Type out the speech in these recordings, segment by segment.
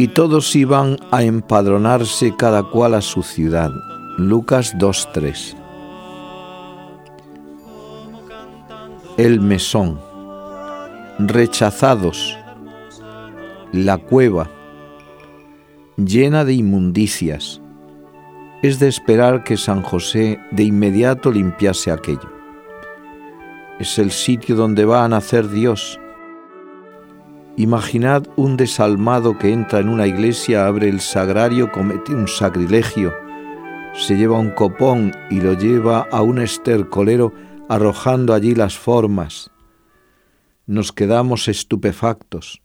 Y todos iban a empadronarse cada cual a su ciudad. Lucas 2.3. El mesón. Rechazados. La cueva. Llena de inmundicias. Es de esperar que San José de inmediato limpiase aquello. Es el sitio donde va a nacer Dios Imaginad un desalmado que entra en una iglesia, abre el sagrario, comete un sacrilegio, se lleva un copón y lo lleva a un estercolero arrojando allí las formas. Nos quedamos estupefactos.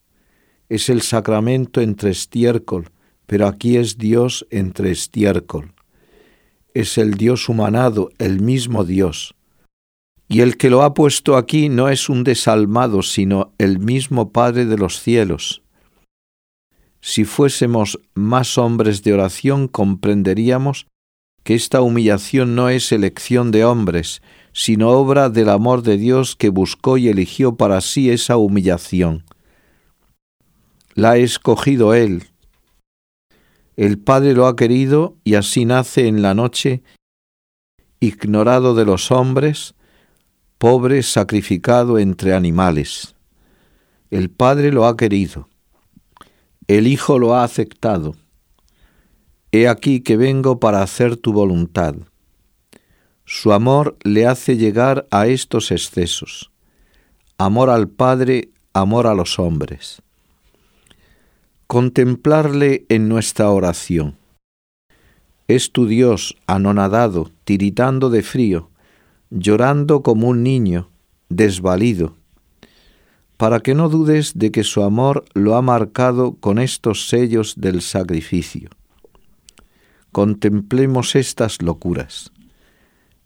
Es el sacramento entre estiércol, pero aquí es Dios entre estiércol. Es el Dios humanado, el mismo Dios. Y el que lo ha puesto aquí no es un desalmado, sino el mismo Padre de los cielos. Si fuésemos más hombres de oración, comprenderíamos que esta humillación no es elección de hombres, sino obra del amor de Dios que buscó y eligió para sí esa humillación. La ha escogido Él. El Padre lo ha querido y así nace en la noche, ignorado de los hombres, pobre sacrificado entre animales. El Padre lo ha querido, el Hijo lo ha aceptado. He aquí que vengo para hacer tu voluntad. Su amor le hace llegar a estos excesos. Amor al Padre, amor a los hombres. Contemplarle en nuestra oración. Es tu Dios anonadado, tiritando de frío, llorando como un niño, desvalido, para que no dudes de que su amor lo ha marcado con estos sellos del sacrificio. Contemplemos estas locuras.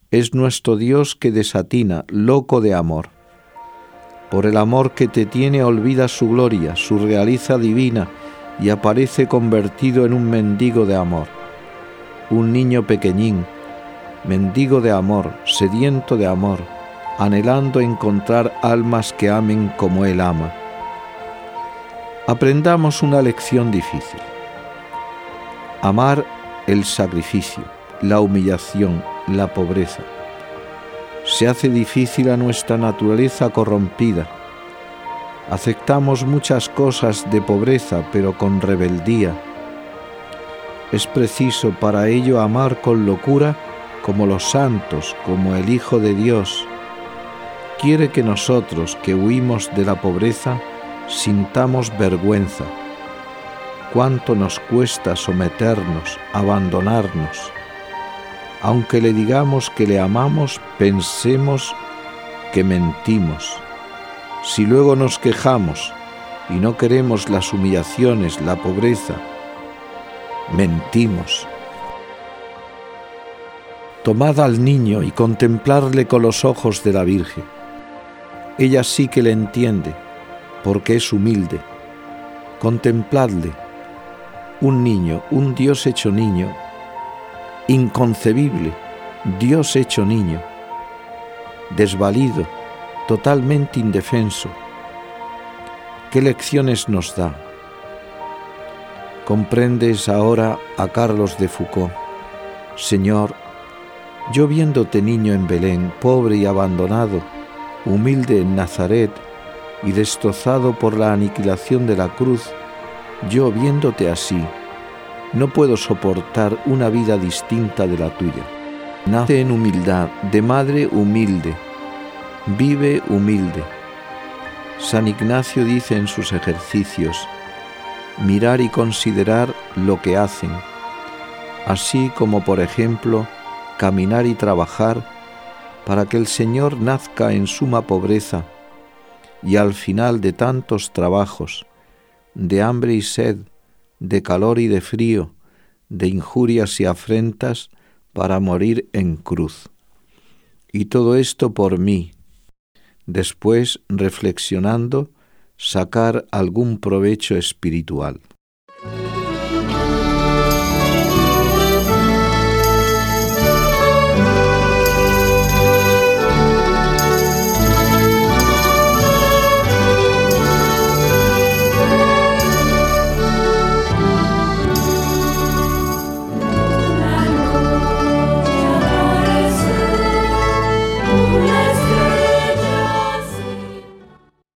Es nuestro Dios que desatina, loco de amor. Por el amor que te tiene olvida su gloria, su realiza divina, y aparece convertido en un mendigo de amor, un niño pequeñín, mendigo de amor, sediento de amor, anhelando encontrar almas que amen como Él ama. Aprendamos una lección difícil. Amar el sacrificio, la humillación, la pobreza. Se hace difícil a nuestra naturaleza corrompida. Aceptamos muchas cosas de pobreza, pero con rebeldía. Es preciso para ello amar con locura como los santos, como el Hijo de Dios, quiere que nosotros que huimos de la pobreza sintamos vergüenza. Cuánto nos cuesta someternos, abandonarnos. Aunque le digamos que le amamos, pensemos que mentimos. Si luego nos quejamos y no queremos las humillaciones, la pobreza, mentimos. Tomad al niño y contemplarle con los ojos de la Virgen. Ella sí que le entiende, porque es humilde. Contempladle, un niño, un Dios hecho niño, inconcebible, Dios hecho niño, desvalido, totalmente indefenso. ¿Qué lecciones nos da? Comprendes ahora a Carlos de Foucault. Señor, yo viéndote niño en Belén, pobre y abandonado, humilde en Nazaret y destrozado por la aniquilación de la cruz, yo viéndote así, no puedo soportar una vida distinta de la tuya. Nace en humildad, de madre humilde, vive humilde. San Ignacio dice en sus ejercicios, mirar y considerar lo que hacen, así como por ejemplo caminar y trabajar para que el Señor nazca en suma pobreza y al final de tantos trabajos, de hambre y sed, de calor y de frío, de injurias y afrentas, para morir en cruz. Y todo esto por mí. Después, reflexionando, sacar algún provecho espiritual.